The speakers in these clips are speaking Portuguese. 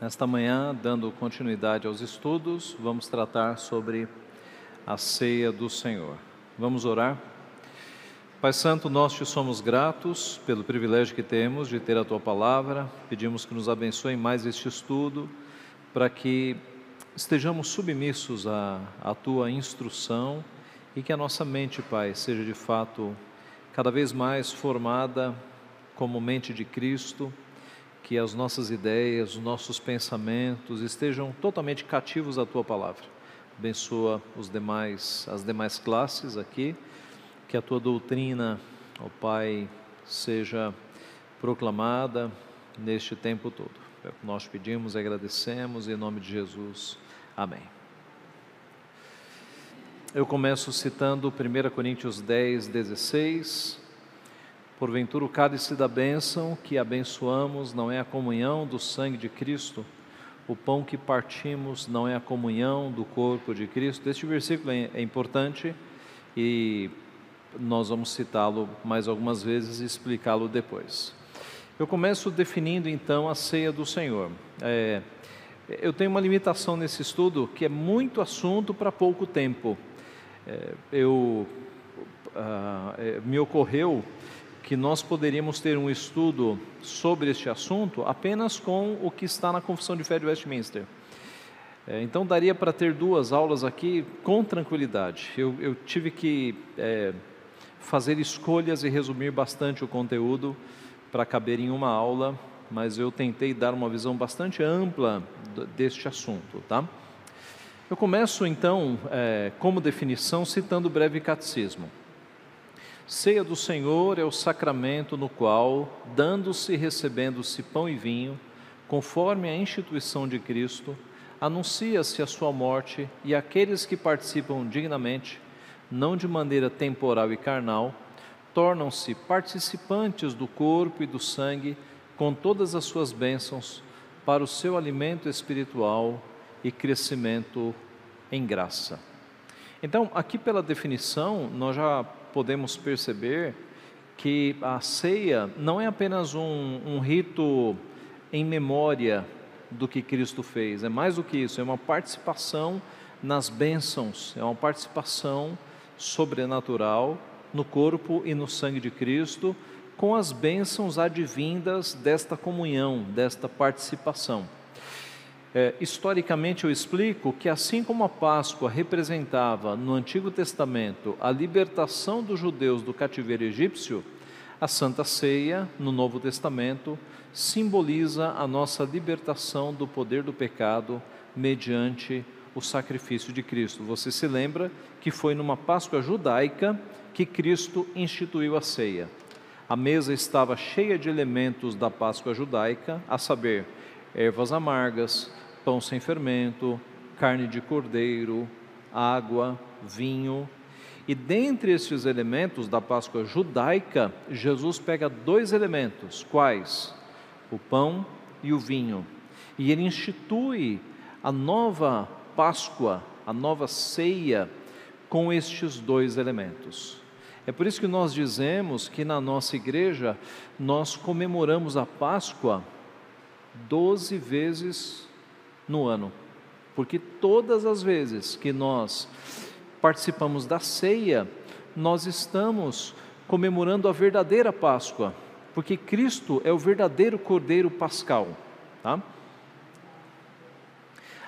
Nesta manhã, dando continuidade aos estudos, vamos tratar sobre a ceia do Senhor. Vamos orar? Pai Santo, nós te somos gratos pelo privilégio que temos de ter a tua palavra. Pedimos que nos abençoe mais este estudo, para que estejamos submissos à, à tua instrução e que a nossa mente, Pai, seja de fato cada vez mais formada como mente de Cristo que as nossas ideias, os nossos pensamentos estejam totalmente cativos à tua palavra. Abençoa os demais, as demais classes aqui, que a tua doutrina, ó Pai, seja proclamada neste tempo todo. É o que nós pedimos e agradecemos em nome de Jesus. Amém. Eu começo citando 1 Coríntios 10, 16 Porventura, o cálice da bênção que abençoamos não é a comunhão do sangue de Cristo, o pão que partimos não é a comunhão do corpo de Cristo. Este versículo é, é importante e nós vamos citá-lo mais algumas vezes e explicá-lo depois. Eu começo definindo então a ceia do Senhor. É, eu tenho uma limitação nesse estudo que é muito assunto para pouco tempo. É, eu ah, é, me ocorreu que nós poderíamos ter um estudo sobre este assunto apenas com o que está na Confissão de Fé de Westminster. É, então daria para ter duas aulas aqui com tranquilidade. Eu, eu tive que é, fazer escolhas e resumir bastante o conteúdo para caber em uma aula, mas eu tentei dar uma visão bastante ampla deste assunto, tá? Eu começo então, é, como definição, citando o breve catecismo. Ceia do Senhor é o sacramento no qual, dando-se e recebendo-se pão e vinho, conforme a instituição de Cristo, anuncia-se a sua morte e aqueles que participam dignamente, não de maneira temporal e carnal, tornam-se participantes do corpo e do sangue com todas as suas bênçãos para o seu alimento espiritual e crescimento em graça. Então, aqui pela definição, nós já podemos perceber que a ceia não é apenas um, um rito em memória do que Cristo fez, é mais do que isso, é uma participação nas bênçãos, é uma participação sobrenatural no corpo e no sangue de Cristo, com as bênçãos advindas desta comunhão, desta participação. É, historicamente, eu explico que, assim como a Páscoa representava no Antigo Testamento a libertação dos judeus do cativeiro egípcio, a Santa Ceia, no Novo Testamento, simboliza a nossa libertação do poder do pecado mediante o sacrifício de Cristo. Você se lembra que foi numa Páscoa judaica que Cristo instituiu a ceia. A mesa estava cheia de elementos da Páscoa judaica, a saber, ervas amargas, pão sem fermento, carne de cordeiro, água, vinho. E dentre esses elementos da Páscoa judaica, Jesus pega dois elementos, quais? O pão e o vinho. E ele institui a nova Páscoa, a nova ceia com estes dois elementos. É por isso que nós dizemos que na nossa igreja nós comemoramos a Páscoa doze vezes no ano, porque todas as vezes que nós participamos da ceia, nós estamos comemorando a verdadeira Páscoa, porque Cristo é o verdadeiro Cordeiro Pascal. Tá?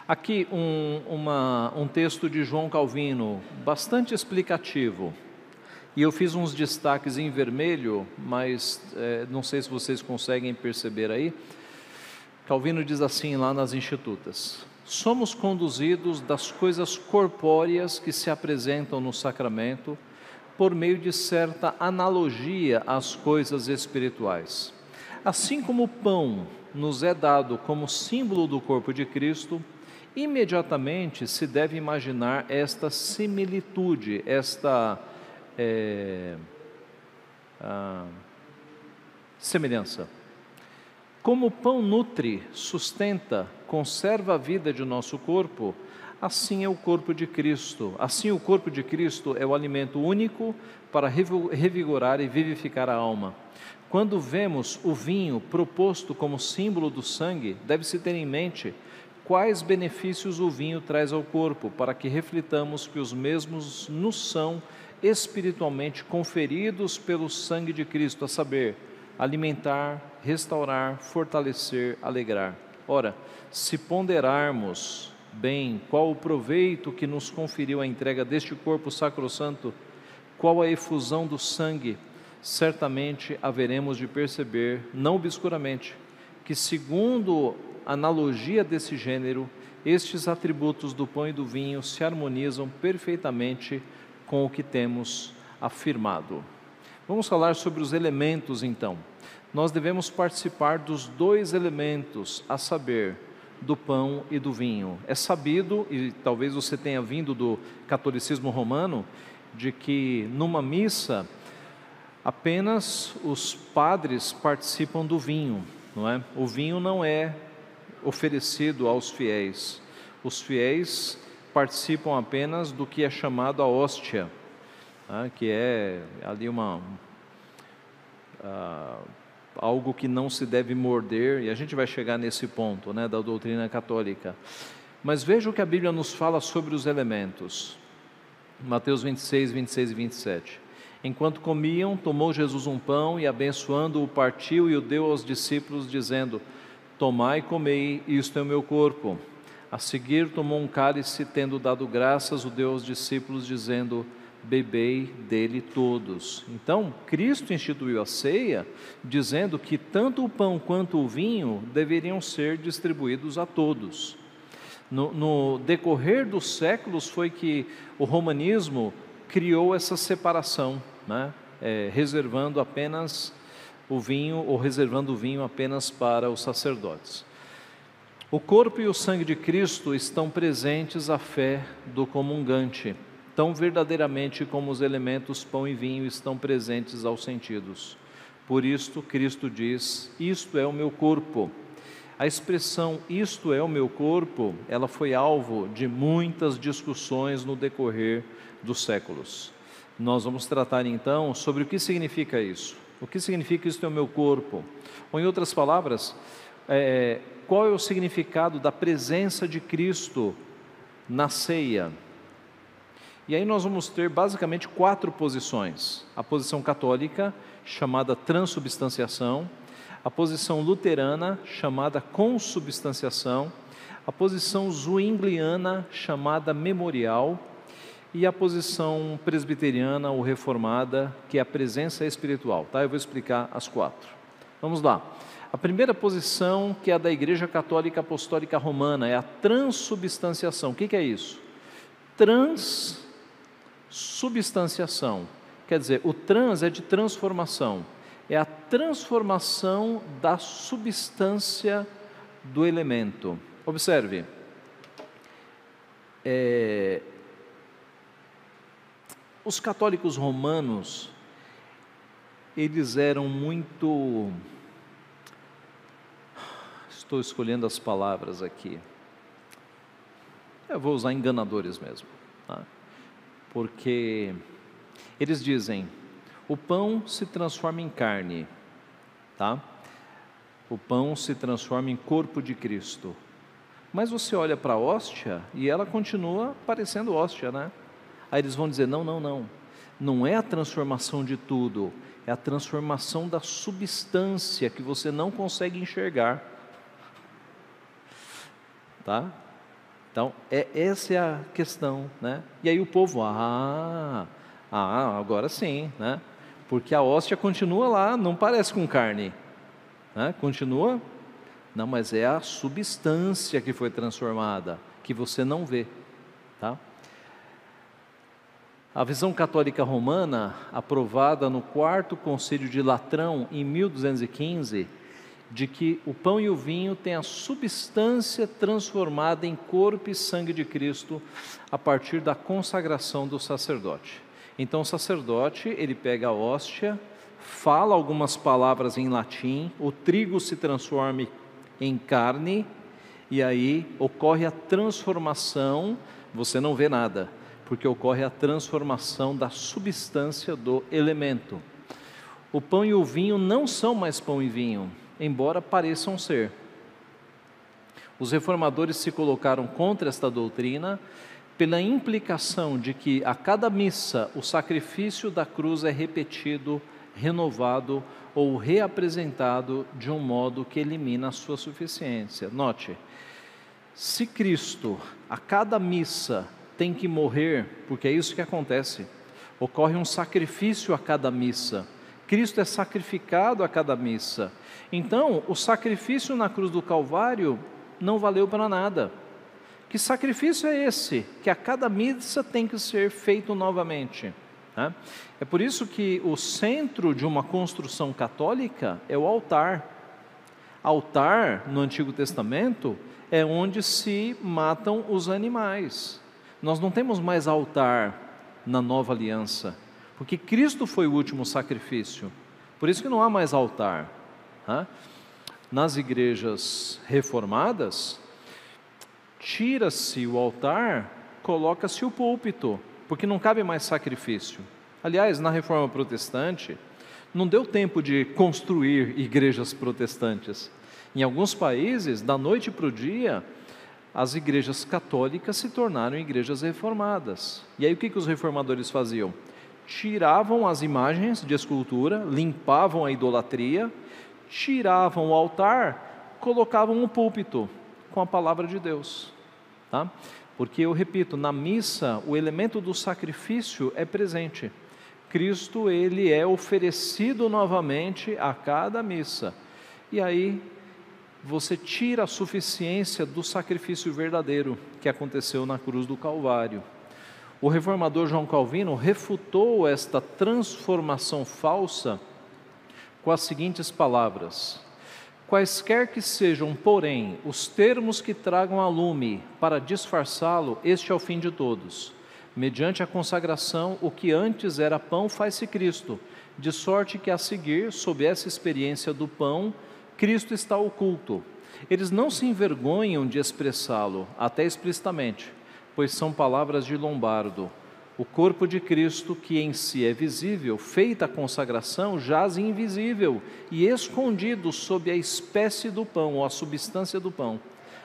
Aqui um, uma, um texto de João Calvino, bastante explicativo. E eu fiz uns destaques em vermelho, mas é, não sei se vocês conseguem perceber aí. Calvino diz assim lá nas Institutas: Somos conduzidos das coisas corpóreas que se apresentam no sacramento por meio de certa analogia às coisas espirituais. Assim como o pão nos é dado como símbolo do corpo de Cristo, imediatamente se deve imaginar esta similitude, esta é, semelhança. Como o pão nutre, sustenta, conserva a vida de nosso corpo, assim é o corpo de Cristo. Assim, o corpo de Cristo é o alimento único para revigorar e vivificar a alma. Quando vemos o vinho proposto como símbolo do sangue, deve-se ter em mente quais benefícios o vinho traz ao corpo, para que reflitamos que os mesmos nos são espiritualmente conferidos pelo sangue de Cristo, a saber, alimentar, restaurar, fortalecer, alegrar. Ora, se ponderarmos bem qual o proveito que nos conferiu a entrega deste corpo sacrosanto, qual a efusão do sangue, certamente haveremos de perceber, não obscuramente, que segundo analogia desse gênero, estes atributos do pão e do vinho se harmonizam perfeitamente com o que temos afirmado. Vamos falar sobre os elementos então. Nós devemos participar dos dois elementos, a saber, do pão e do vinho. É sabido, e talvez você tenha vindo do catolicismo romano, de que numa missa apenas os padres participam do vinho, não é? O vinho não é oferecido aos fiéis. Os fiéis participam apenas do que é chamado a hóstia, tá? que é ali uma uh, algo que não se deve morder, e a gente vai chegar nesse ponto né, da doutrina católica. Mas veja o que a Bíblia nos fala sobre os elementos. Mateus 26, 26 e 27. Enquanto comiam, tomou Jesus um pão e, abençoando-o, partiu e o deu aos discípulos, dizendo: Tomai e comei, isto é o meu corpo. A seguir, tomou um cálice, tendo dado graças, o deu aos discípulos, dizendo: bebei dele todos. Então, Cristo instituiu a ceia, dizendo que tanto o pão quanto o vinho deveriam ser distribuídos a todos. No, no decorrer dos séculos foi que o romanismo criou essa separação, né? É, reservando apenas o vinho ou reservando o vinho apenas para os sacerdotes. O corpo e o sangue de Cristo estão presentes à fé do comungante tão verdadeiramente como os elementos pão e vinho estão presentes aos sentidos. Por isto, Cristo diz: Isto é o meu corpo. A expressão isto é o meu corpo, ela foi alvo de muitas discussões no decorrer dos séculos. Nós vamos tratar então sobre o que significa isso. O que significa isto é o meu corpo? Ou em outras palavras, é, qual é o significado da presença de Cristo na ceia? E aí nós vamos ter basicamente quatro posições: a posição católica, chamada transubstanciação, a posição luterana, chamada consubstanciação, a posição zwingliana, chamada memorial, e a posição presbiteriana ou reformada, que é a presença espiritual. Tá? Eu vou explicar as quatro. Vamos lá. A primeira posição, que é a da Igreja Católica Apostólica Romana, é a transubstanciação. O que, que é isso? Trans substanciação. Quer dizer, o trans é de transformação, é a transformação da substância do elemento. Observe, é, os católicos romanos, eles eram muito. Estou escolhendo as palavras aqui. Eu vou usar enganadores mesmo. Porque eles dizem: o pão se transforma em carne, tá? O pão se transforma em corpo de Cristo. Mas você olha para a hóstia e ela continua parecendo hóstia, né? Aí eles vão dizer: não, não, não. Não é a transformação de tudo, é a transformação da substância que você não consegue enxergar. Tá? Então, é, essa é a questão, né? E aí o povo, ah, ah, agora sim, né? Porque a hóstia continua lá, não parece com carne, né? Continua, não, mas é a substância que foi transformada, que você não vê, tá? A visão católica romana, aprovada no quarto concílio de Latrão em 1215, de que o pão e o vinho têm a substância transformada em corpo e sangue de Cristo a partir da consagração do sacerdote. Então o sacerdote, ele pega a hóstia, fala algumas palavras em latim, o trigo se transforma em carne e aí ocorre a transformação, você não vê nada, porque ocorre a transformação da substância do elemento. O pão e o vinho não são mais pão e vinho, embora pareçam ser. Os reformadores se colocaram contra esta doutrina pela implicação de que a cada missa o sacrifício da cruz é repetido, renovado ou reapresentado de um modo que elimina a sua suficiência. Note, se Cristo a cada missa tem que morrer, porque é isso que acontece, ocorre um sacrifício a cada missa Cristo é sacrificado a cada missa. Então, o sacrifício na cruz do Calvário não valeu para nada. Que sacrifício é esse? Que a cada missa tem que ser feito novamente. Né? É por isso que o centro de uma construção católica é o altar. Altar, no Antigo Testamento, é onde se matam os animais. Nós não temos mais altar na nova aliança porque Cristo foi o último sacrifício. Por isso que não há mais altar. Nas igrejas reformadas, tira-se o altar, coloca-se o púlpito, porque não cabe mais sacrifício. Aliás, na reforma protestante, não deu tempo de construir igrejas protestantes. Em alguns países, da noite para o dia, as igrejas católicas se tornaram igrejas reformadas. E aí o que, que os reformadores faziam? tiravam as imagens de escultura, limpavam a idolatria, tiravam o altar, colocavam um púlpito com a palavra de Deus. Tá? Porque eu repito, na missa o elemento do sacrifício é presente. Cristo ele é oferecido novamente a cada missa. E aí você tira a suficiência do sacrifício verdadeiro que aconteceu na cruz do Calvário. O reformador João Calvino refutou esta transformação falsa com as seguintes palavras: Quaisquer que sejam, porém, os termos que tragam a lume para disfarçá-lo, este é o fim de todos. Mediante a consagração, o que antes era pão faz-se Cristo, de sorte que a seguir, sob essa experiência do pão, Cristo está oculto. Eles não se envergonham de expressá-lo, até explicitamente pois são palavras de Lombardo. O corpo de Cristo, que em si é visível, feita a consagração, jaz invisível e escondido sob a espécie do pão, ou a substância do pão.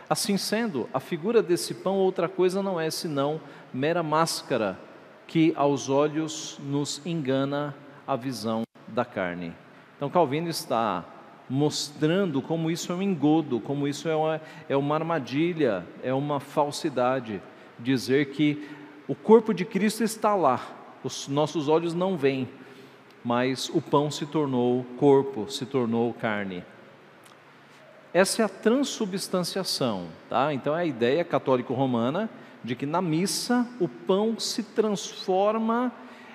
Assim sendo, a figura desse pão outra coisa não é senão mera máscara que aos olhos nos engana a visão da carne. Então Calvino está mostrando como isso é um engodo, como isso é uma, é uma armadilha, é uma falsidade dizer que o corpo de Cristo está lá, os nossos olhos não veem, mas o pão se tornou corpo, se tornou carne. Essa é a transubstanciação, tá? Então é a ideia católico-romana de que na missa o pão se transforma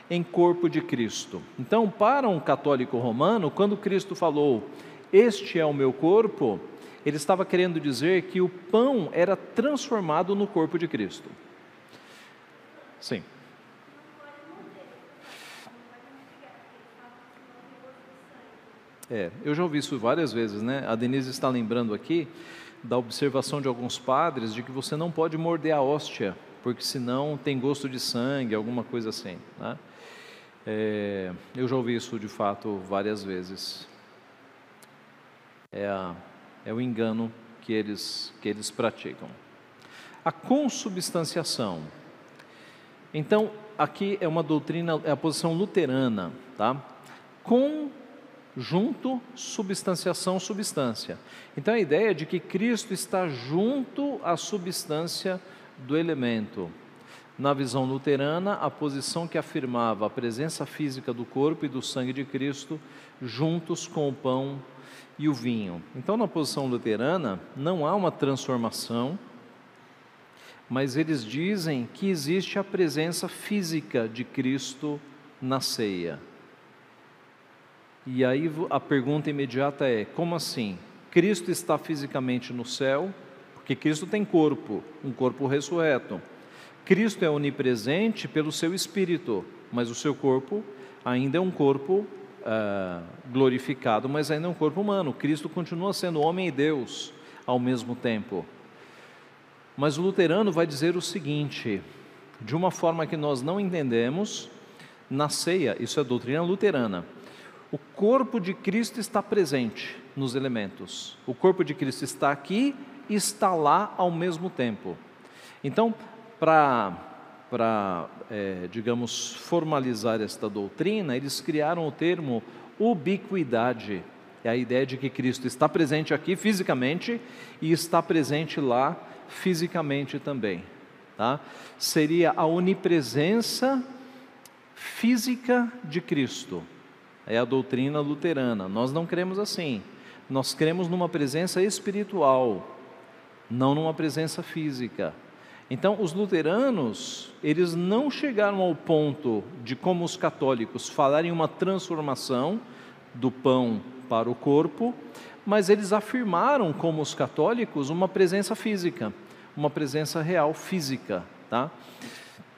em corpo de Cristo. Então, para um católico romano, quando Cristo falou: "Este é o meu corpo", ele estava querendo dizer que o pão era transformado no corpo de Cristo. Sim. É, eu já ouvi isso várias vezes, né? A Denise está lembrando aqui da observação de alguns padres de que você não pode morder a hóstia, porque senão tem gosto de sangue, alguma coisa assim. Né? É, eu já ouvi isso de fato várias vezes. É a é o engano que eles, que eles praticam. A consubstanciação. Então, aqui é uma doutrina, é a posição luterana, tá? Conjunto, substanciação, substância. Então, a ideia é de que Cristo está junto à substância do elemento. Na visão luterana, a posição que afirmava a presença física do corpo e do sangue de Cristo juntos com o pão e o vinho. Então, na posição luterana, não há uma transformação, mas eles dizem que existe a presença física de Cristo na ceia. E aí a pergunta imediata é: como assim? Cristo está fisicamente no céu, porque Cristo tem corpo, um corpo ressurreto. Cristo é onipresente pelo seu espírito, mas o seu corpo ainda é um corpo uh, glorificado, mas ainda é um corpo humano. Cristo continua sendo homem e Deus ao mesmo tempo. Mas o luterano vai dizer o seguinte, de uma forma que nós não entendemos, na ceia, isso é doutrina luterana. O corpo de Cristo está presente nos elementos. O corpo de Cristo está aqui e está lá ao mesmo tempo. Então, para, é, digamos, formalizar esta doutrina, eles criaram o termo ubiquidade. É a ideia de que Cristo está presente aqui fisicamente e está presente lá fisicamente também. Tá? Seria a onipresença física de Cristo. É a doutrina luterana. Nós não cremos assim. Nós cremos numa presença espiritual, não numa presença física. Então, os luteranos, eles não chegaram ao ponto de, como os católicos, falarem uma transformação do pão para o corpo, mas eles afirmaram, como os católicos, uma presença física, uma presença real física. Tá?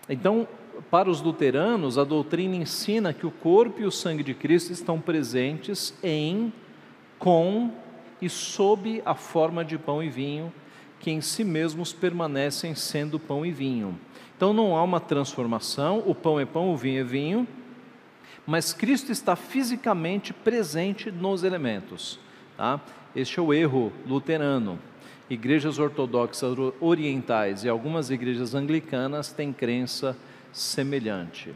Então, para os luteranos, a doutrina ensina que o corpo e o sangue de Cristo estão presentes em, com e sob a forma de pão e vinho, que em si mesmos permanecem sendo pão e vinho. Então não há uma transformação, o pão é pão, o vinho é vinho, mas Cristo está fisicamente presente nos elementos. Tá? Este é o erro luterano. Igrejas ortodoxas orientais e algumas igrejas anglicanas têm crença semelhante.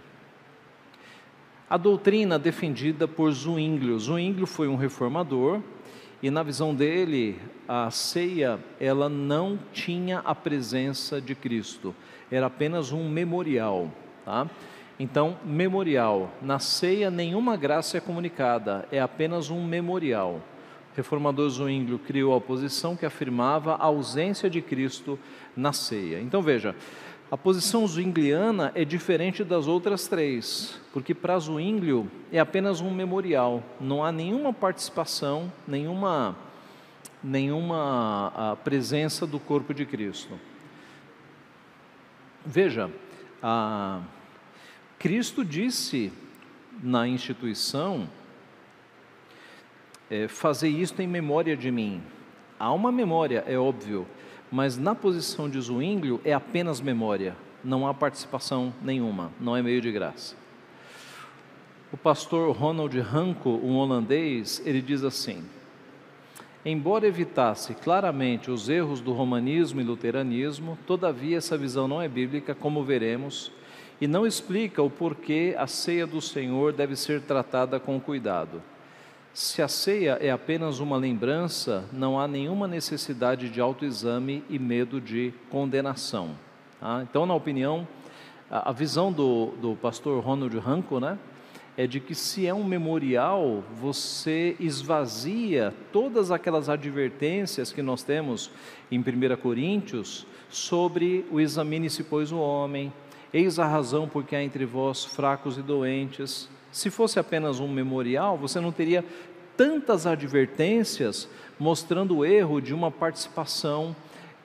A doutrina defendida por Zwinglio. Zwinglio foi um reformador e na visão dele a ceia ela não tinha a presença de Cristo, era apenas um memorial, tá? Então, memorial. Na ceia nenhuma graça é comunicada, é apenas um memorial. Reformador Zwinglio criou a posição que afirmava a ausência de Cristo na ceia. Então veja, a posição zwingliana é diferente das outras três, porque para Zwinglio é apenas um memorial, não há nenhuma participação, nenhuma, nenhuma ah, presença do corpo de Cristo. Veja, a, Cristo disse na instituição: é, fazer isto em memória de mim. Há uma memória, é óbvio, mas na posição de Zwinglio é apenas memória, não há participação nenhuma, não é meio de graça. O pastor Ronald Ranco, um holandês, ele diz assim: Embora evitasse claramente os erros do romanismo e luteranismo, todavia essa visão não é bíblica, como veremos, e não explica o porquê a ceia do Senhor deve ser tratada com cuidado. Se a ceia é apenas uma lembrança, não há nenhuma necessidade de autoexame e medo de condenação. Tá? Então, na opinião, a, visão do, do pastor Ronald Ranco, né, é de que se é um memorial, você esvazia todas aquelas advertências que nós temos em 1 Coríntios sobre o examine-se, pois, o homem, eis a razão porque há entre vós fracos e doentes, se fosse apenas um memorial, você não teria tantas advertências mostrando o erro de uma participação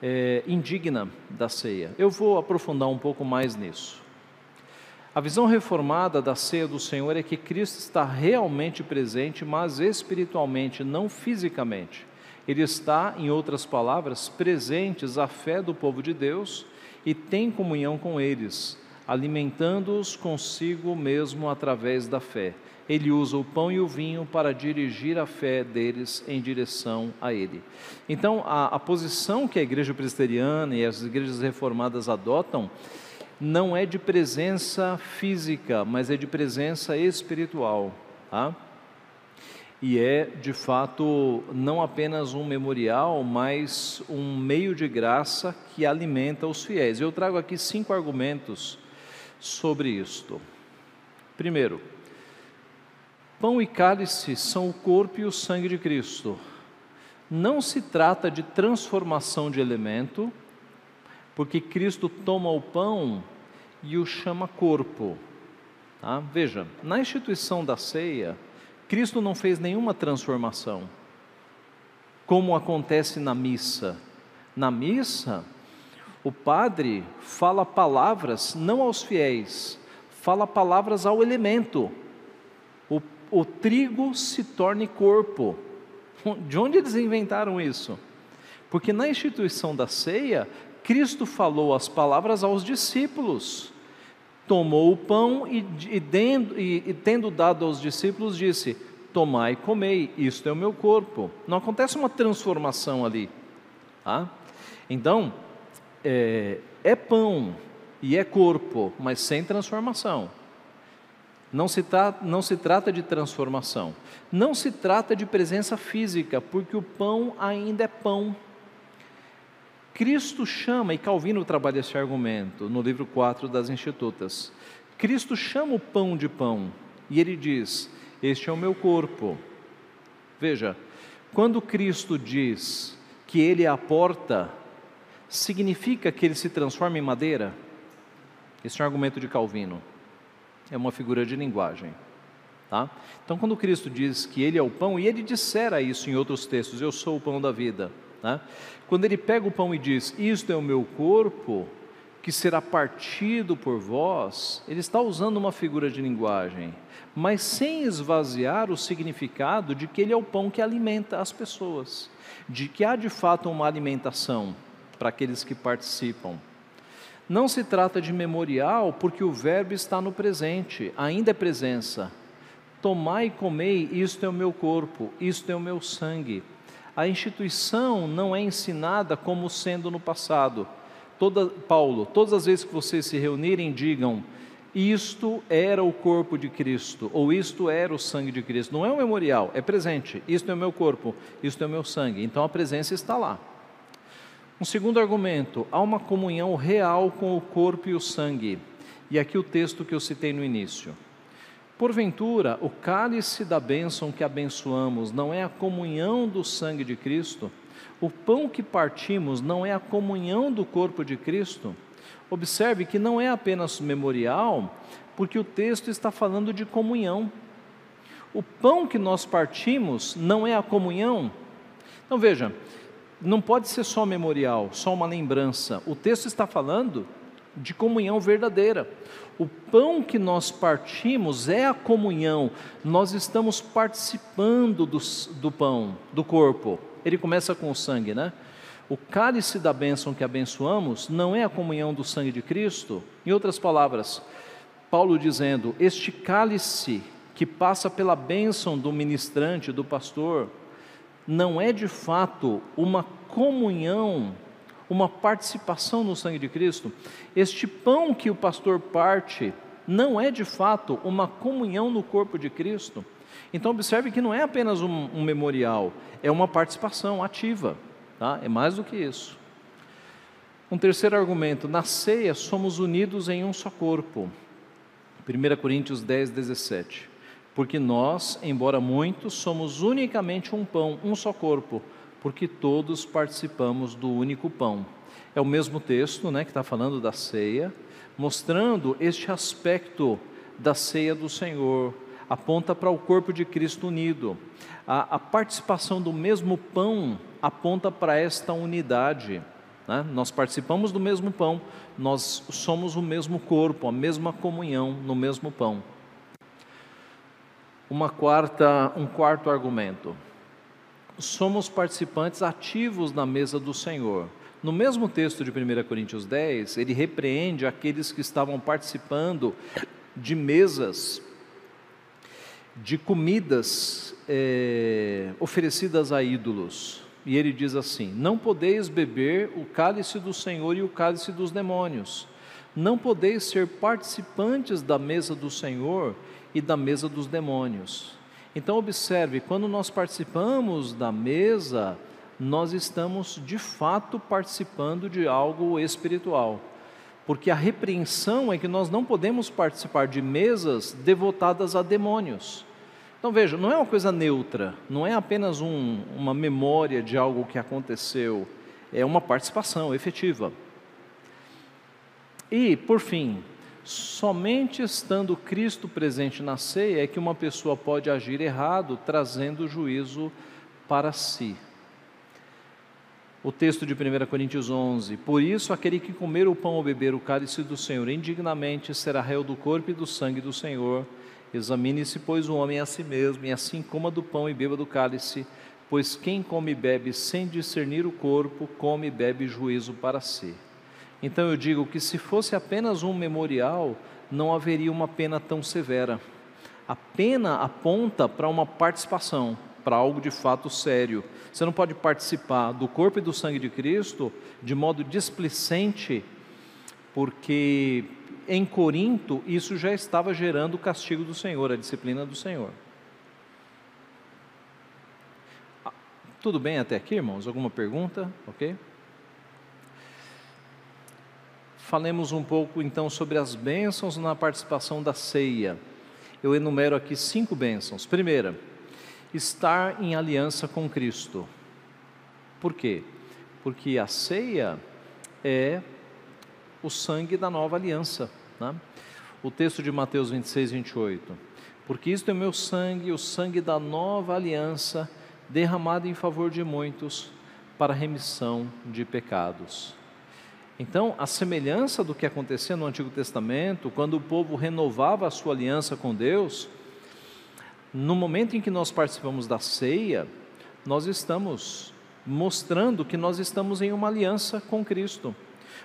é, indigna da ceia. Eu vou aprofundar um pouco mais nisso. A visão reformada da ceia do Senhor é que Cristo está realmente presente, mas espiritualmente, não fisicamente. Ele está, em outras palavras, presentes à fé do povo de Deus e tem comunhão com eles, alimentando-os consigo mesmo através da fé. Ele usa o pão e o vinho para dirigir a fé deles em direção a Ele. Então, a, a posição que a igreja presbiteriana e as igrejas reformadas adotam não é de presença física, mas é de presença espiritual. Tá? E é, de fato, não apenas um memorial, mas um meio de graça que alimenta os fiéis. Eu trago aqui cinco argumentos sobre isto. Primeiro, pão e cálice são o corpo e o sangue de Cristo. Não se trata de transformação de elemento, porque Cristo toma o pão e o chama corpo. Tá? Veja, na instituição da ceia, Cristo não fez nenhuma transformação, como acontece na missa. Na missa, o padre fala palavras não aos fiéis, fala palavras ao elemento. O, o trigo se torne corpo. De onde eles inventaram isso? Porque na instituição da ceia, Cristo falou as palavras aos discípulos, tomou o pão e, e, dendo, e, e tendo dado aos discípulos, disse: Tomai e comei, isto é o meu corpo. Não acontece uma transformação ali. Tá? Então, é, é pão e é corpo, mas sem transformação. Não se, tra não se trata de transformação. Não se trata de presença física, porque o pão ainda é pão. Cristo chama, e Calvino trabalha esse argumento no livro 4 das Institutas. Cristo chama o pão de pão e ele diz: Este é o meu corpo. Veja, quando Cristo diz que ele é a porta, significa que ele se transforma em madeira? Esse é um argumento de Calvino é uma figura de linguagem. Tá? Então, quando Cristo diz que Ele é o pão, e Ele dissera isso em outros textos, eu sou o pão da vida. Tá? Quando Ele pega o pão e diz, isto é o meu corpo, que será partido por vós, Ele está usando uma figura de linguagem, mas sem esvaziar o significado de que Ele é o pão que alimenta as pessoas, de que há de fato uma alimentação para aqueles que participam. Não se trata de memorial, porque o verbo está no presente, ainda é presença. Tomai e comei, isto é o meu corpo, isto é o meu sangue. A instituição não é ensinada como sendo no passado. Toda, Paulo, todas as vezes que vocês se reunirem, digam: isto era o corpo de Cristo, ou isto era o sangue de Cristo. Não é um memorial, é presente. Isto é o meu corpo, isto é o meu sangue. Então a presença está lá. Um segundo argumento, há uma comunhão real com o corpo e o sangue. E aqui o texto que eu citei no início. Porventura, o cálice da bênção que abençoamos não é a comunhão do sangue de Cristo? O pão que partimos não é a comunhão do corpo de Cristo? Observe que não é apenas memorial, porque o texto está falando de comunhão. O pão que nós partimos não é a comunhão? Então veja, não pode ser só memorial, só uma lembrança. O texto está falando de comunhão verdadeira. O pão que nós partimos é a comunhão, nós estamos participando do, do pão, do corpo. Ele começa com o sangue, né? O cálice da bênção que abençoamos não é a comunhão do sangue de Cristo? Em outras palavras, Paulo dizendo: Este cálice que passa pela bênção do ministrante, do pastor, não é de fato uma comunhão, uma participação no sangue de Cristo, este pão que o pastor parte não é de fato uma comunhão no corpo de Cristo. Então, observe que não é apenas um, um memorial, é uma participação ativa, tá? é mais do que isso. Um terceiro argumento: na ceia somos unidos em um só corpo. 1 Coríntios 10, 17 porque nós, embora muitos, somos unicamente um pão, um só corpo, porque todos participamos do único pão. É o mesmo texto né, que está falando da ceia, mostrando este aspecto da ceia do Senhor, aponta para o corpo de Cristo unido. A, a participação do mesmo pão aponta para esta unidade. Né? Nós participamos do mesmo pão, nós somos o mesmo corpo, a mesma comunhão no mesmo pão uma quarta, um quarto argumento. Somos participantes ativos na mesa do Senhor. No mesmo texto de 1 Coríntios 10, ele repreende aqueles que estavam participando de mesas, de comidas é, oferecidas a ídolos. E ele diz assim: Não podeis beber o cálice do Senhor e o cálice dos demônios. Não podeis ser participantes da mesa do Senhor e da mesa dos demônios. Então, observe: quando nós participamos da mesa, nós estamos de fato participando de algo espiritual. Porque a repreensão é que nós não podemos participar de mesas devotadas a demônios. Então veja, não é uma coisa neutra, não é apenas um, uma memória de algo que aconteceu, é uma participação efetiva. E, por fim, Somente estando Cristo presente na ceia é que uma pessoa pode agir errado, trazendo juízo para si. O texto de 1 Coríntios 11: Por isso, aquele que comer o pão ou beber o cálice do Senhor indignamente será réu do corpo e do sangue do Senhor. Examine-se, pois, o homem a si mesmo, e assim coma do pão e beba do cálice, pois quem come e bebe sem discernir o corpo, come e bebe juízo para si. Então eu digo que se fosse apenas um memorial, não haveria uma pena tão severa. A pena aponta para uma participação, para algo de fato sério. Você não pode participar do corpo e do sangue de Cristo de modo displicente, porque em Corinto isso já estava gerando o castigo do Senhor, a disciplina do Senhor. Ah, tudo bem até aqui, irmãos? Alguma pergunta? Ok? Falemos um pouco então sobre as bênçãos na participação da ceia. Eu enumero aqui cinco bênçãos. Primeira, estar em aliança com Cristo. Por quê? Porque a ceia é o sangue da nova aliança. Né? O texto de Mateus 26, 28. Porque isto é o meu sangue, o sangue da nova aliança, derramado em favor de muitos, para remissão de pecados. Então, a semelhança do que acontecia no Antigo Testamento, quando o povo renovava a sua aliança com Deus, no momento em que nós participamos da ceia, nós estamos mostrando que nós estamos em uma aliança com Cristo,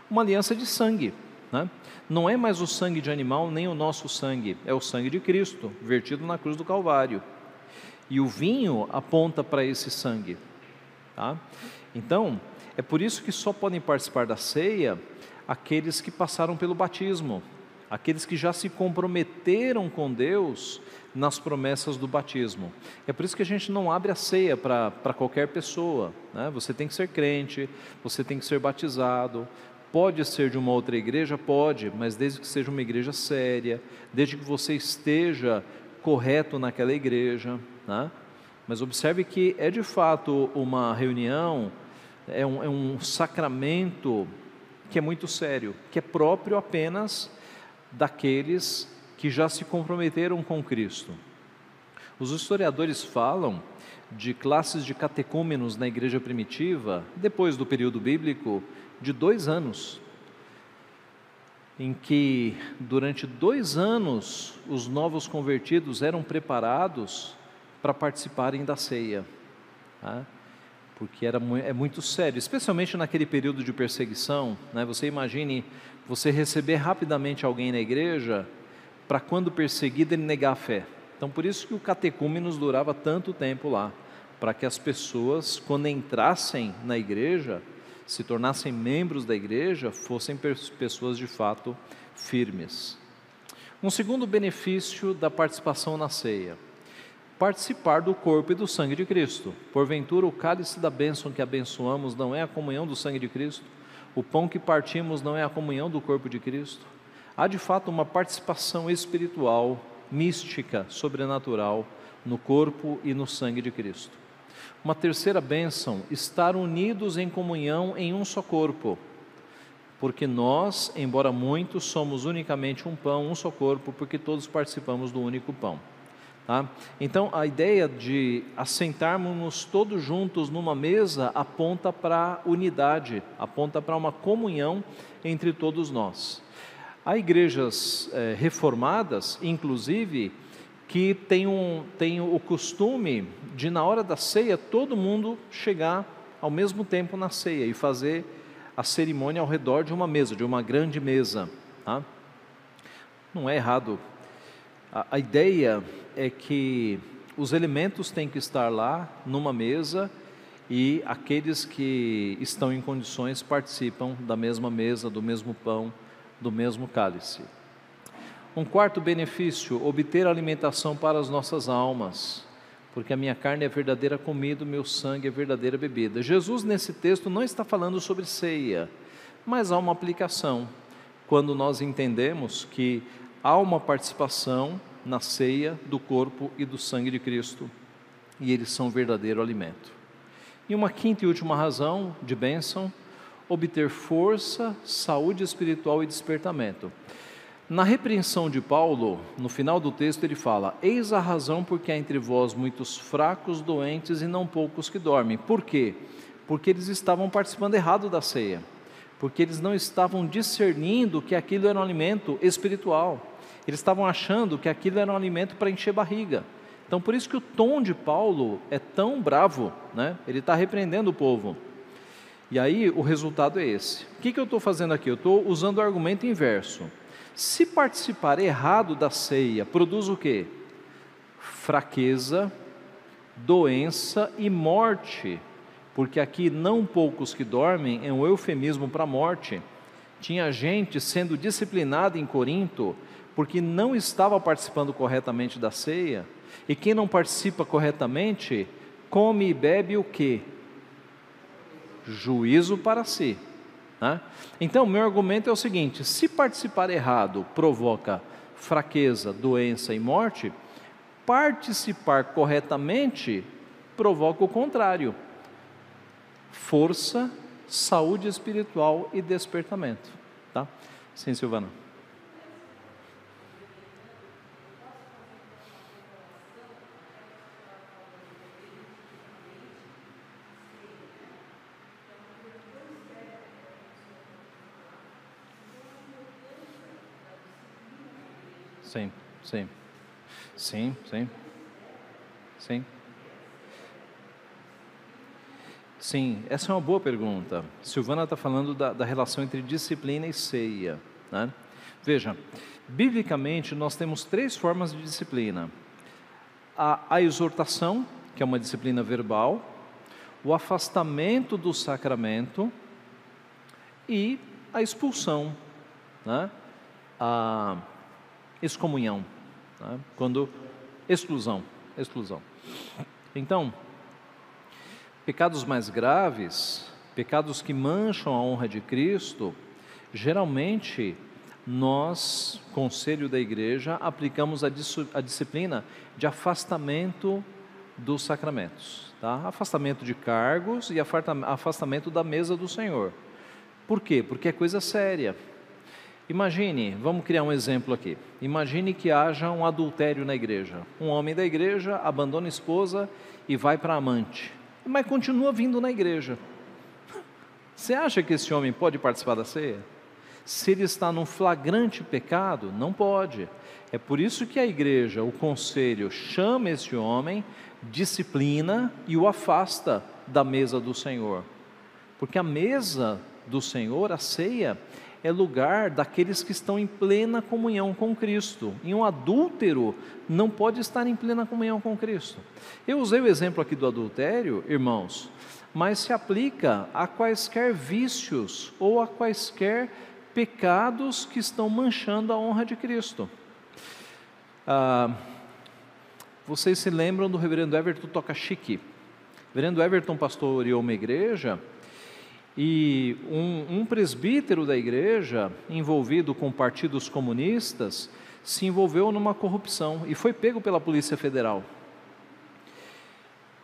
uma aliança de sangue. Né? Não é mais o sangue de animal nem o nosso sangue, é o sangue de Cristo, vertido na cruz do Calvário. E o vinho aponta para esse sangue. Tá? Então, é por isso que só podem participar da ceia aqueles que passaram pelo batismo, aqueles que já se comprometeram com Deus nas promessas do batismo. É por isso que a gente não abre a ceia para qualquer pessoa. Né? Você tem que ser crente, você tem que ser batizado. Pode ser de uma outra igreja? Pode, mas desde que seja uma igreja séria, desde que você esteja correto naquela igreja. Né? Mas observe que é de fato uma reunião é um, é um sacramento que é muito sério, que é próprio apenas daqueles que já se comprometeram com Cristo. Os historiadores falam de classes de catecúmenos na igreja primitiva, depois do período bíblico, de dois anos, em que durante dois anos os novos convertidos eram preparados para participarem da ceia. Tá? Porque era é muito sério, especialmente naquele período de perseguição. Né? Você imagine você receber rapidamente alguém na igreja para quando perseguido ele negar a fé. Então por isso que o catecúmenos durava tanto tempo lá, para que as pessoas quando entrassem na igreja, se tornassem membros da igreja, fossem pessoas de fato firmes. Um segundo benefício da participação na ceia participar do corpo e do sangue de Cristo. Porventura, o cálice da bênção que abençoamos não é a comunhão do sangue de Cristo? O pão que partimos não é a comunhão do corpo de Cristo? Há de fato uma participação espiritual, mística, sobrenatural no corpo e no sangue de Cristo. Uma terceira bênção, estar unidos em comunhão em um só corpo. Porque nós, embora muitos, somos unicamente um pão, um só corpo, porque todos participamos do único pão. Tá? Então, a ideia de assentarmos todos juntos numa mesa aponta para unidade, aponta para uma comunhão entre todos nós. Há igrejas é, reformadas, inclusive, que têm, um, o costume de, na hora da ceia, todo mundo chegar ao mesmo tempo na ceia e fazer a cerimônia ao redor de uma mesa, de uma grande mesa. Tá? Não é errado. A, a ideia é que os elementos têm que estar lá numa mesa e aqueles que estão em condições participam da mesma mesa, do mesmo pão, do mesmo cálice. Um quarto benefício, obter alimentação para as nossas almas, porque a minha carne é verdadeira comida, o meu sangue é verdadeira bebida. Jesus, nesse texto, não está falando sobre ceia, mas há uma aplicação, quando nós entendemos que há uma participação na ceia do corpo e do sangue de Cristo, e eles são verdadeiro alimento. E uma quinta e última razão de bênção, obter força, saúde espiritual e despertamento. Na repreensão de Paulo, no final do texto, ele fala: Eis a razão porque há entre vós muitos fracos, doentes e não poucos que dormem. Por quê? Porque eles estavam participando errado da ceia, porque eles não estavam discernindo que aquilo era um alimento espiritual. Eles estavam achando que aquilo era um alimento para encher barriga. Então, por isso que o tom de Paulo é tão bravo, né? ele está repreendendo o povo. E aí o resultado é esse. O que, que eu estou fazendo aqui? Eu estou usando o argumento inverso. Se participar errado da ceia, produz o quê? Fraqueza, doença e morte. Porque aqui não poucos que dormem é um eufemismo para morte. Tinha gente sendo disciplinada em Corinto porque não estava participando corretamente da ceia. E quem não participa corretamente, come e bebe o quê? Juízo para si. Né? Então, meu argumento é o seguinte: se participar errado provoca fraqueza, doença e morte, participar corretamente provoca o contrário: força, saúde espiritual e despertamento. Tá? Sim, Silvana. Sim, sim. Sim, sim. Sim. Sim, essa é uma boa pergunta. Silvana está falando da, da, relação entre disciplina e ceia. Né? Veja, biblicamente nós temos três formas de disciplina: a, a exortação, que é uma disciplina verbal, o afastamento do sacramento e a expulsão, né? a excomunhão, né? quando exclusão, exclusão. Então, pecados mais graves, pecados que mancham a honra de Cristo, geralmente nós, conselho da igreja, aplicamos a, a disciplina de afastamento dos sacramentos, tá? afastamento de cargos e afastamento da mesa do Senhor. Por quê? Porque é coisa séria. Imagine, vamos criar um exemplo aqui. Imagine que haja um adultério na igreja. Um homem da igreja abandona a esposa e vai para a amante, mas continua vindo na igreja. Você acha que esse homem pode participar da ceia? Se ele está num flagrante pecado, não pode. É por isso que a igreja, o conselho, chama esse homem, disciplina e o afasta da mesa do Senhor. Porque a mesa do Senhor, a ceia, é lugar daqueles que estão em plena comunhão com Cristo. E um adúltero não pode estar em plena comunhão com Cristo. Eu usei o exemplo aqui do adultério, irmãos, mas se aplica a quaisquer vícios ou a quaisquer pecados que estão manchando a honra de Cristo. Ah, vocês se lembram do reverendo Everton Toca Chique? O reverendo Everton pastoreou uma igreja e um, um presbítero da igreja, envolvido com partidos comunistas, se envolveu numa corrupção e foi pego pela Polícia Federal.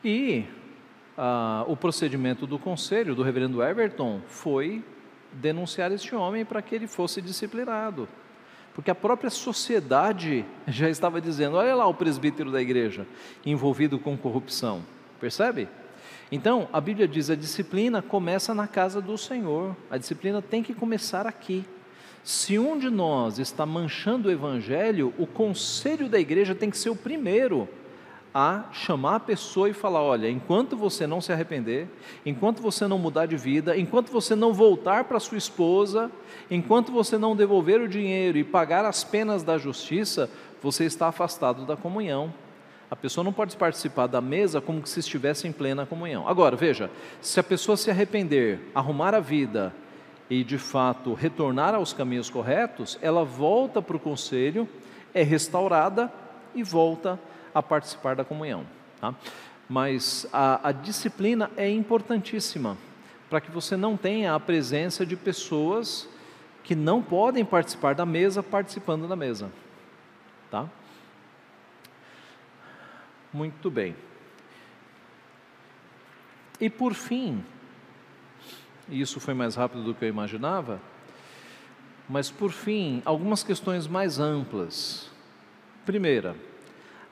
E ah, o procedimento do conselho, do reverendo Everton, foi denunciar este homem para que ele fosse disciplinado. Porque a própria sociedade já estava dizendo: olha lá o presbítero da igreja envolvido com corrupção. Percebe? Então, a Bíblia diz: a disciplina começa na casa do Senhor, a disciplina tem que começar aqui. Se um de nós está manchando o Evangelho, o conselho da igreja tem que ser o primeiro a chamar a pessoa e falar: olha, enquanto você não se arrepender, enquanto você não mudar de vida, enquanto você não voltar para sua esposa, enquanto você não devolver o dinheiro e pagar as penas da justiça, você está afastado da comunhão. A pessoa não pode participar da mesa como se estivesse em plena comunhão. Agora, veja, se a pessoa se arrepender, arrumar a vida e de fato retornar aos caminhos corretos, ela volta para o conselho, é restaurada e volta a participar da comunhão. Tá? Mas a, a disciplina é importantíssima para que você não tenha a presença de pessoas que não podem participar da mesa participando da mesa. Tá? Muito bem. E por fim, e isso foi mais rápido do que eu imaginava, mas por fim, algumas questões mais amplas. Primeira,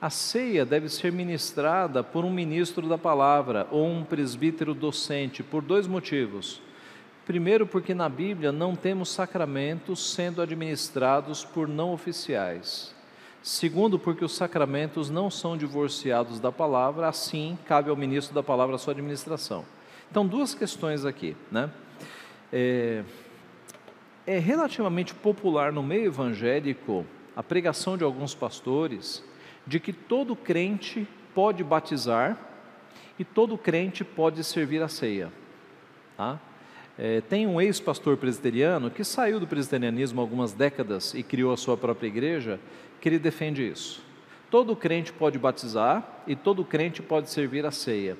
a ceia deve ser ministrada por um ministro da palavra ou um presbítero docente, por dois motivos. Primeiro, porque na Bíblia não temos sacramentos sendo administrados por não oficiais. Segundo, porque os sacramentos não são divorciados da palavra, assim cabe ao ministro da palavra a sua administração. Então, duas questões aqui, né? É, é relativamente popular no meio evangélico a pregação de alguns pastores de que todo crente pode batizar e todo crente pode servir a ceia. Tá? É, tem um ex-pastor presbiteriano que saiu do presbiterianismo há algumas décadas e criou a sua própria igreja, que ele defende isso. Todo crente pode batizar e todo crente pode servir a ceia.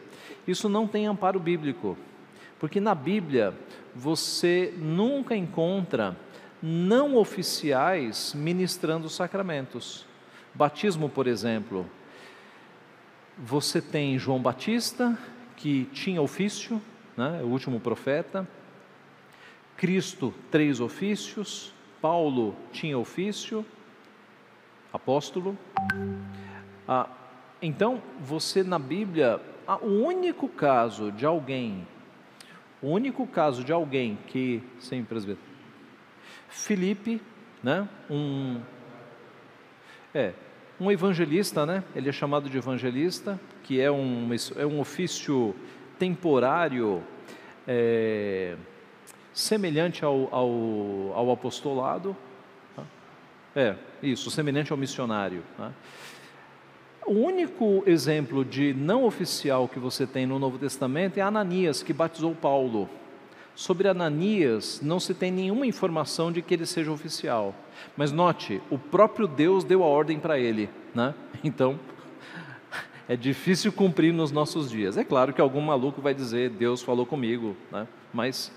Isso não tem amparo bíblico, porque na Bíblia você nunca encontra não oficiais ministrando os sacramentos. Batismo, por exemplo, você tem João Batista, que tinha ofício, né, o último profeta, Cristo, três ofícios, Paulo tinha ofício, apóstolo. Ah, então, você na Bíblia, ah, o único caso de alguém, o único caso de alguém que, sem presbítero, Filipe, né, um é, um evangelista, né? Ele é chamado de evangelista, que é um, é um ofício temporário é, semelhante ao, ao, ao apostolado. Tá? É, isso, semelhante ao missionário. Tá? O único exemplo de não oficial que você tem no Novo Testamento é Ananias, que batizou Paulo. Sobre Ananias, não se tem nenhuma informação de que ele seja oficial. Mas note, o próprio Deus deu a ordem para ele. Né? Então, é difícil cumprir nos nossos dias. É claro que algum maluco vai dizer, Deus falou comigo, né? mas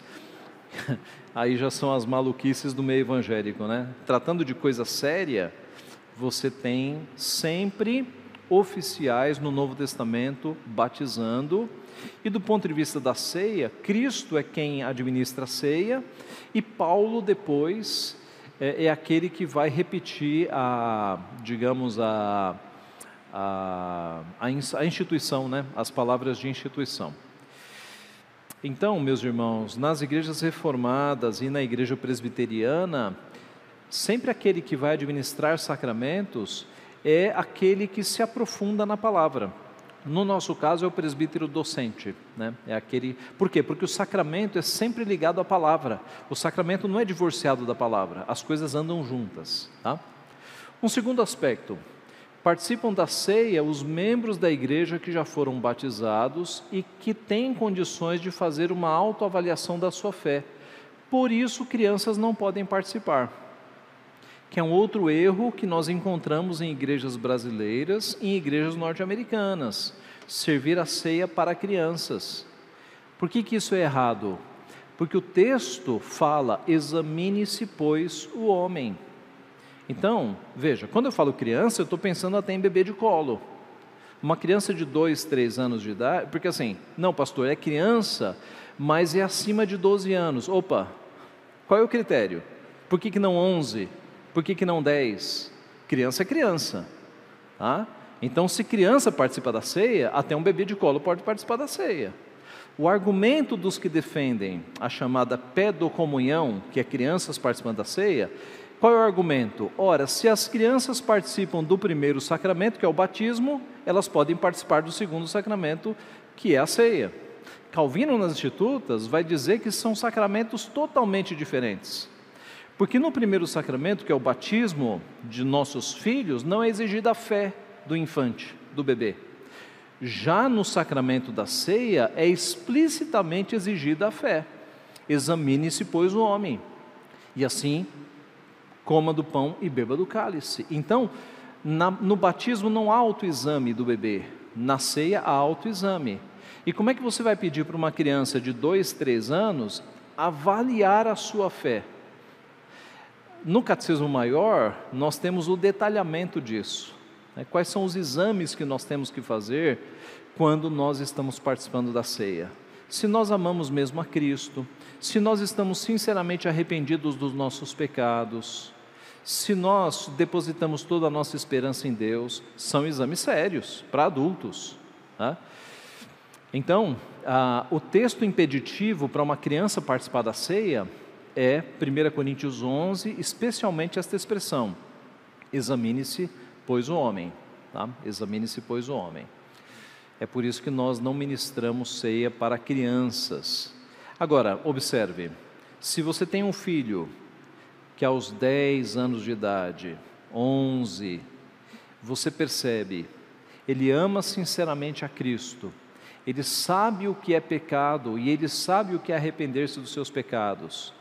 aí já são as maluquices do meio evangélico. Né? Tratando de coisa séria, você tem sempre oficiais no Novo Testamento batizando e do ponto de vista da ceia, Cristo é quem administra a ceia e Paulo depois é, é aquele que vai repetir a, digamos, a, a, a instituição, né? as palavras de instituição. Então, meus irmãos, nas igrejas reformadas e na igreja presbiteriana, sempre aquele que vai administrar sacramentos é aquele que se aprofunda na palavra. No nosso caso é o presbítero docente, né? É aquele. Por quê? Porque o sacramento é sempre ligado à palavra. O sacramento não é divorciado da palavra. As coisas andam juntas, tá? Um segundo aspecto. Participam da ceia os membros da igreja que já foram batizados e que têm condições de fazer uma autoavaliação da sua fé. Por isso, crianças não podem participar que é um outro erro que nós encontramos em igrejas brasileiras e em igrejas norte-americanas, servir a ceia para crianças. Por que, que isso é errado? Porque o texto fala: examine-se, pois, o homem. Então, veja, quando eu falo criança, eu estou pensando até em bebê de colo. Uma criança de dois, três anos de idade, porque assim, não, pastor, é criança, mas é acima de 12 anos. Opa, qual é o critério? Por que, que não 11? Por que, que não 10? Criança é criança. Tá? Então, se criança participa da ceia, até um bebê de colo pode participar da ceia. O argumento dos que defendem a chamada pedocomunhão, que é crianças participando da ceia, qual é o argumento? Ora, se as crianças participam do primeiro sacramento, que é o batismo, elas podem participar do segundo sacramento, que é a ceia. Calvino, nas Institutas, vai dizer que são sacramentos totalmente diferentes. Porque no primeiro sacramento, que é o batismo de nossos filhos, não é exigida a fé do infante, do bebê. Já no sacramento da ceia é explicitamente exigida a fé. Examine-se, pois, o homem, e assim coma do pão e beba do cálice. Então, na, no batismo não há autoexame do bebê, na ceia há autoexame. E como é que você vai pedir para uma criança de dois, três anos avaliar a sua fé? No Catecismo Maior, nós temos o detalhamento disso. Né? Quais são os exames que nós temos que fazer quando nós estamos participando da ceia? Se nós amamos mesmo a Cristo, se nós estamos sinceramente arrependidos dos nossos pecados, se nós depositamos toda a nossa esperança em Deus, são exames sérios para adultos. Tá? Então, ah, o texto impeditivo para uma criança participar da ceia é 1 Coríntios 11, especialmente esta expressão: examine-se, pois o homem. Tá? Examine-se, pois o homem. É por isso que nós não ministramos ceia para crianças. Agora, observe: se você tem um filho que aos 10 anos de idade, 11, você percebe, ele ama sinceramente a Cristo, ele sabe o que é pecado e ele sabe o que é arrepender-se dos seus pecados.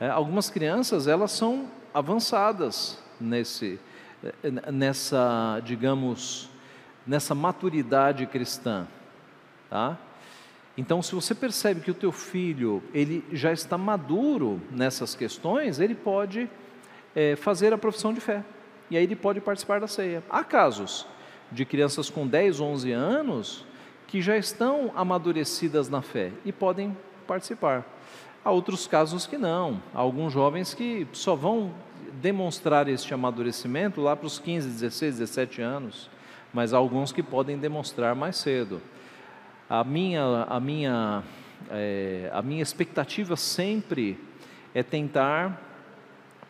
É, algumas crianças, elas são avançadas nesse, é, nessa, digamos, nessa maturidade cristã, tá? Então, se você percebe que o teu filho ele já está maduro nessas questões, ele pode é, fazer a profissão de fé e aí ele pode participar da ceia. Há casos de crianças com 10, 11 anos que já estão amadurecidas na fé e podem participar. Há outros casos que não. Há alguns jovens que só vão demonstrar este amadurecimento lá para os 15, 16, 17 anos, mas há alguns que podem demonstrar mais cedo. A minha, a minha, é, a minha expectativa sempre é tentar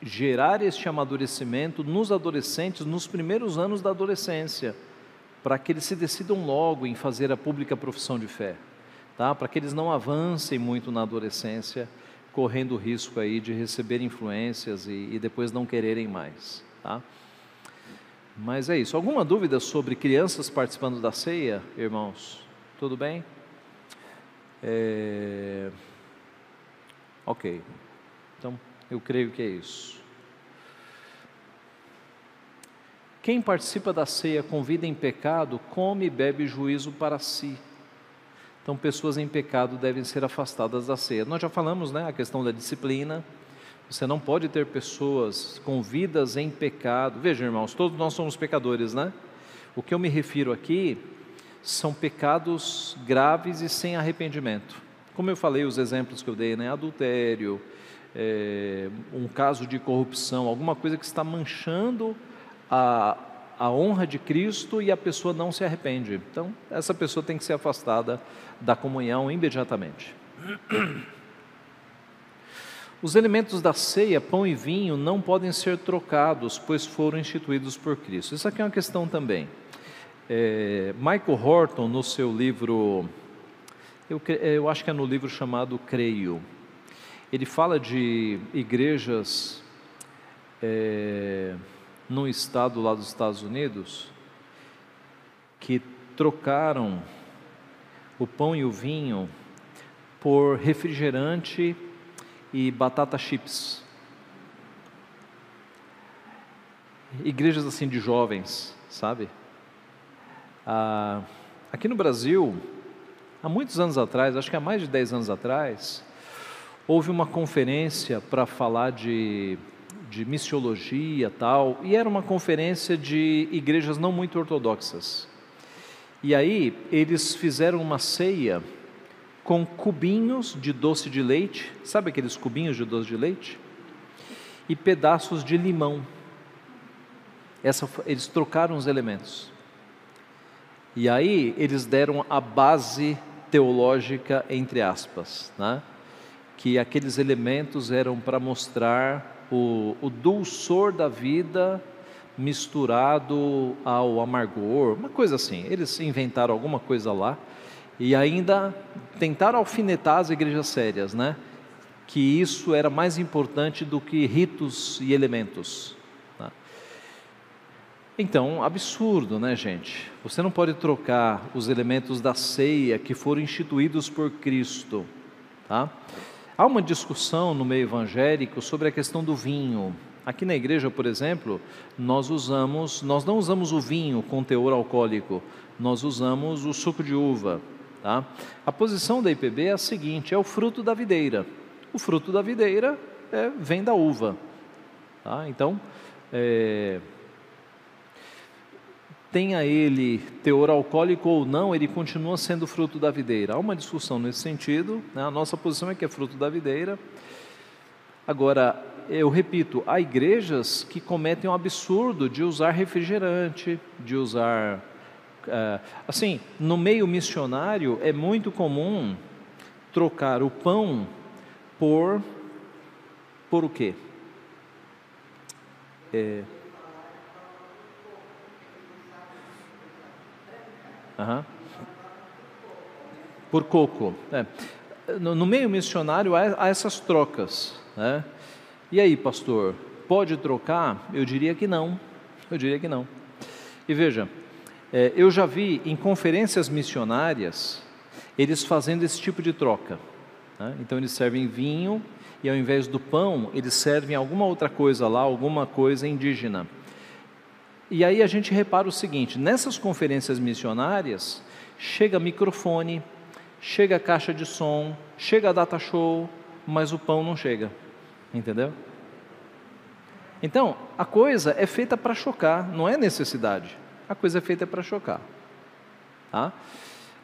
gerar este amadurecimento nos adolescentes nos primeiros anos da adolescência, para que eles se decidam logo em fazer a pública profissão de fé, tá? Para que eles não avancem muito na adolescência, correndo o risco aí de receber influências e, e depois não quererem mais, tá? Mas é isso. Alguma dúvida sobre crianças participando da ceia, irmãos? Tudo bem? É... Ok. Então, eu creio que é isso. Quem participa da ceia com vida em pecado, come e bebe juízo para si. Então, pessoas em pecado devem ser afastadas da ceia. Nós já falamos, né, a questão da disciplina. Você não pode ter pessoas com vidas em pecado. Veja, irmãos, todos nós somos pecadores, né? O que eu me refiro aqui são pecados graves e sem arrependimento. Como eu falei, os exemplos que eu dei, né? Adultério, é, um caso de corrupção, alguma coisa que está manchando a, a honra de Cristo e a pessoa não se arrepende. Então, essa pessoa tem que ser afastada da comunhão imediatamente. Os elementos da ceia, pão e vinho, não podem ser trocados, pois foram instituídos por Cristo. Isso aqui é uma questão também. É, Michael Horton, no seu livro, eu, eu acho que é no livro chamado Creio, ele fala de igrejas é, num estado lá dos Estados Unidos que trocaram o pão e o vinho por refrigerante e batata chips. Igrejas assim de jovens, sabe? Ah, aqui no Brasil, há muitos anos atrás, acho que há mais de 10 anos atrás, houve uma conferência para falar de, de missiologia tal, e era uma conferência de igrejas não muito ortodoxas. E aí eles fizeram uma ceia com cubinhos de doce de leite, sabe aqueles cubinhos de doce de leite? E pedaços de limão. Essa, eles trocaram os elementos. E aí eles deram a base teológica, entre aspas, né? que aqueles elementos eram para mostrar o, o dulçor da vida misturado ao amargor, uma coisa assim. Eles inventaram alguma coisa lá e ainda tentaram alfinetar as igrejas sérias, né? Que isso era mais importante do que ritos e elementos. Então, absurdo, né, gente? Você não pode trocar os elementos da ceia que foram instituídos por Cristo, tá? Há uma discussão no meio evangélico sobre a questão do vinho. Aqui na igreja, por exemplo, nós usamos, nós não usamos o vinho com teor alcoólico, nós usamos o suco de uva. Tá? A posição da IPB é a seguinte: é o fruto da videira. O fruto da videira é, vem da uva. Tá? Então, é, tenha ele teor alcoólico ou não, ele continua sendo fruto da videira. Há uma discussão nesse sentido, né? a nossa posição é que é fruto da videira. Agora, eu repito, há igrejas que cometem o um absurdo de usar refrigerante, de usar. Uh, assim, no meio missionário é muito comum trocar o pão por. por o quê? É, Uhum. por coco. É. No, no, meio missionário há, há essas trocas. Né? E aí, pastor, pode trocar? Eu diria que não. Eu diria que não. E veja, é, eu já vi em conferências missionárias eles fazendo esse tipo de troca. Né? Então eles servem vinho e ao invés do pão eles servem alguma outra coisa lá, alguma coisa indígena. E aí a gente repara o seguinte: nessas conferências missionárias chega microfone, chega caixa de som, chega data show, mas o pão não chega. Entendeu? Então, a coisa é feita para chocar, não é necessidade. A coisa é feita para chocar. Tá?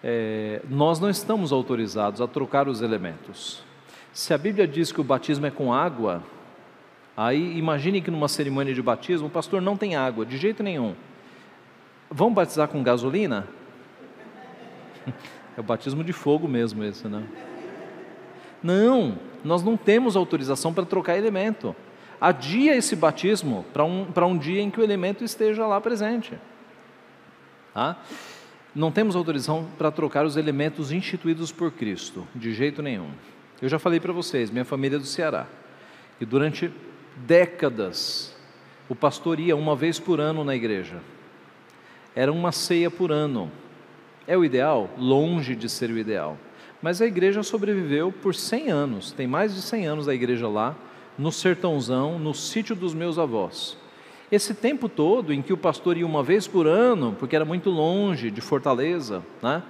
É, nós não estamos autorizados a trocar os elementos. Se a Bíblia diz que o batismo é com água, aí imagine que numa cerimônia de batismo o pastor não tem água, de jeito nenhum. Vamos batizar com gasolina? É o batismo de fogo mesmo esse, né? Não, nós não temos autorização para trocar elemento. Adia esse batismo para um, para um dia em que o elemento esteja lá presente. Tá? Não temos autorização para trocar os elementos instituídos por Cristo, de jeito nenhum. Eu já falei para vocês, minha família é do Ceará, e durante décadas o pastor ia uma vez por ano na igreja. Era uma ceia por ano. É o ideal? Longe de ser o ideal. Mas a igreja sobreviveu por 100 anos, tem mais de 100 anos a igreja lá, no sertãozão, no sítio dos meus avós. Esse tempo todo em que o pastor ia uma vez por ano, porque era muito longe de Fortaleza, né,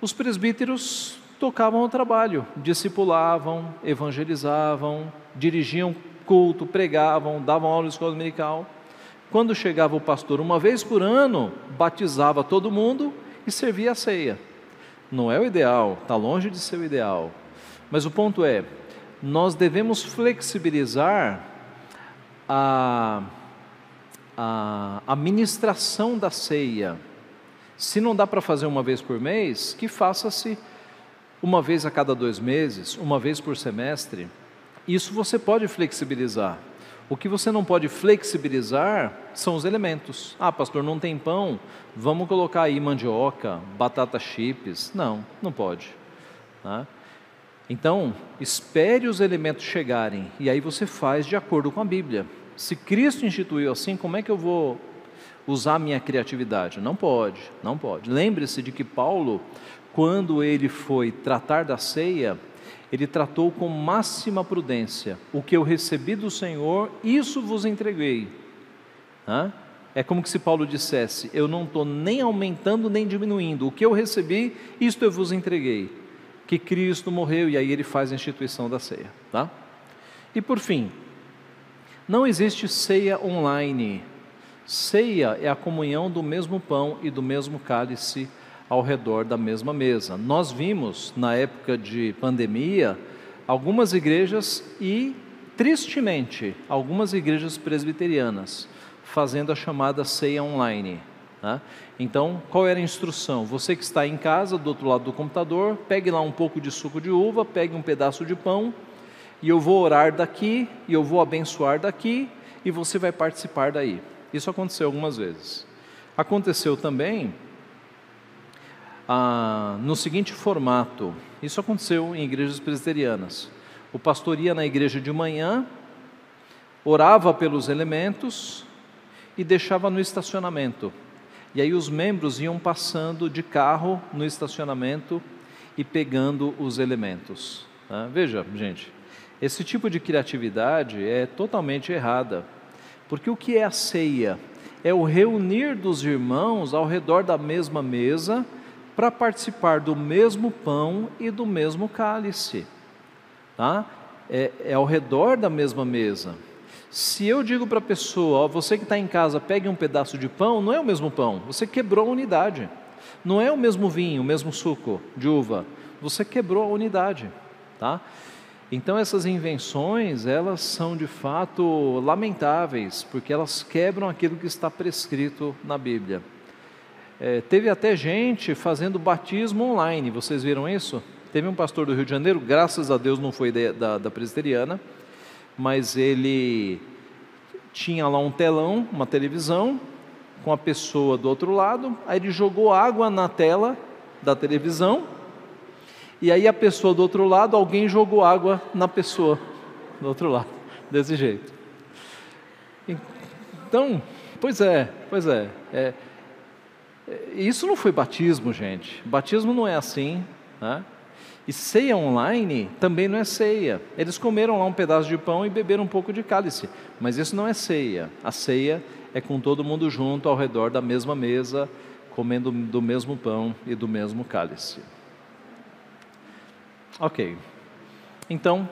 os presbíteros tocavam o trabalho, discipulavam, evangelizavam, dirigiam culto, pregavam, davam aula de escola dominical. Quando chegava o pastor uma vez por ano, batizava todo mundo e servia a ceia. Não é o ideal, está longe de ser o ideal. Mas o ponto é, nós devemos flexibilizar a, a administração da ceia. Se não dá para fazer uma vez por mês, que faça-se uma vez a cada dois meses, uma vez por semestre. Isso você pode flexibilizar. O que você não pode flexibilizar são os elementos. Ah, pastor, não tem pão? Vamos colocar aí mandioca, batata chips. Não, não pode. Tá? Então, espere os elementos chegarem e aí você faz de acordo com a Bíblia. Se Cristo instituiu assim, como é que eu vou usar minha criatividade? Não pode, não pode. Lembre-se de que Paulo, quando ele foi tratar da ceia, ele tratou com máxima prudência: o que eu recebi do Senhor, isso vos entreguei. Hã? É como se Paulo dissesse: Eu não estou nem aumentando nem diminuindo, o que eu recebi, isto eu vos entreguei que Cristo morreu e aí ele faz a instituição da ceia, tá? E por fim, não existe ceia online. Ceia é a comunhão do mesmo pão e do mesmo cálice ao redor da mesma mesa. Nós vimos na época de pandemia algumas igrejas e tristemente algumas igrejas presbiterianas fazendo a chamada ceia online. Né? Então, qual era a instrução? Você que está em casa, do outro lado do computador, pegue lá um pouco de suco de uva, pegue um pedaço de pão, e eu vou orar daqui, e eu vou abençoar daqui, e você vai participar daí. Isso aconteceu algumas vezes. Aconteceu também ah, no seguinte formato: isso aconteceu em igrejas presbiterianas. O pastor ia na igreja de manhã, orava pelos elementos e deixava no estacionamento. E aí os membros iam passando de carro no estacionamento e pegando os elementos. Tá? Veja, gente, esse tipo de criatividade é totalmente errada. Porque o que é a ceia? É o reunir dos irmãos ao redor da mesma mesa para participar do mesmo pão e do mesmo cálice. Tá? É, é ao redor da mesma mesa. Se eu digo para a pessoa, ó, você que está em casa, pegue um pedaço de pão, não é o mesmo pão, você quebrou a unidade. Não é o mesmo vinho, o mesmo suco de uva, você quebrou a unidade, tá? Então essas invenções, elas são de fato lamentáveis, porque elas quebram aquilo que está prescrito na Bíblia. É, teve até gente fazendo batismo online, vocês viram isso? Teve um pastor do Rio de Janeiro, graças a Deus não foi da, da, da presbiteriana, mas ele tinha lá um telão, uma televisão, com a pessoa do outro lado, aí ele jogou água na tela da televisão e aí a pessoa do outro lado, alguém jogou água na pessoa do outro lado, desse jeito. Então, pois é, pois é, é isso não foi batismo, gente. Batismo não é assim. Né? E ceia online também não é ceia. Eles comeram lá um pedaço de pão e beberam um pouco de cálice, mas isso não é ceia. A ceia é com todo mundo junto ao redor da mesma mesa, comendo do mesmo pão e do mesmo cálice. Ok. Então,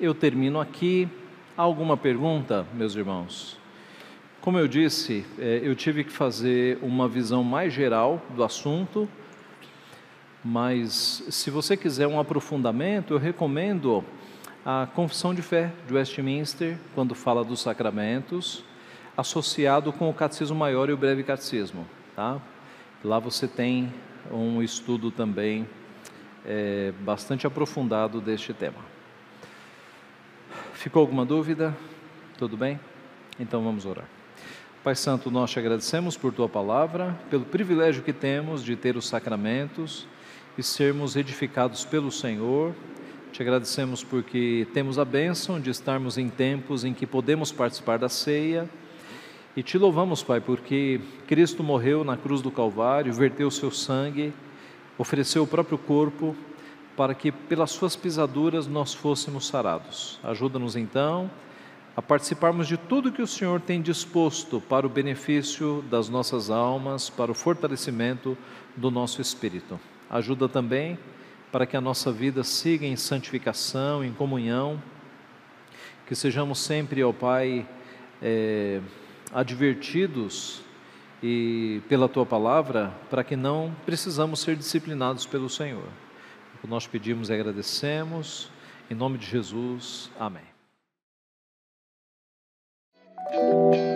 eu termino aqui. Alguma pergunta, meus irmãos? Como eu disse, é, eu tive que fazer uma visão mais geral do assunto, mas se você quiser um aprofundamento, eu recomendo a Confissão de Fé de Westminster, quando fala dos sacramentos, associado com o Catecismo Maior e o Breve Catecismo. Tá? Lá você tem um estudo também é, bastante aprofundado deste tema. Ficou alguma dúvida? Tudo bem? Então vamos orar. Pai Santo, nós te agradecemos por tua palavra, pelo privilégio que temos de ter os sacramentos e sermos edificados pelo Senhor. Te agradecemos porque temos a bênção de estarmos em tempos em que podemos participar da ceia. E te louvamos, Pai, porque Cristo morreu na cruz do Calvário, verteu seu sangue, ofereceu o próprio corpo para que pelas suas pisaduras nós fôssemos sarados. Ajuda-nos então a participarmos de tudo que o Senhor tem disposto para o benefício das nossas almas, para o fortalecimento do nosso espírito. Ajuda também para que a nossa vida siga em santificação, em comunhão, que sejamos sempre, ó Pai, é, advertidos e pela tua palavra, para que não precisamos ser disciplinados pelo Senhor. Nós pedimos e agradecemos, em nome de Jesus, amém. Thank you.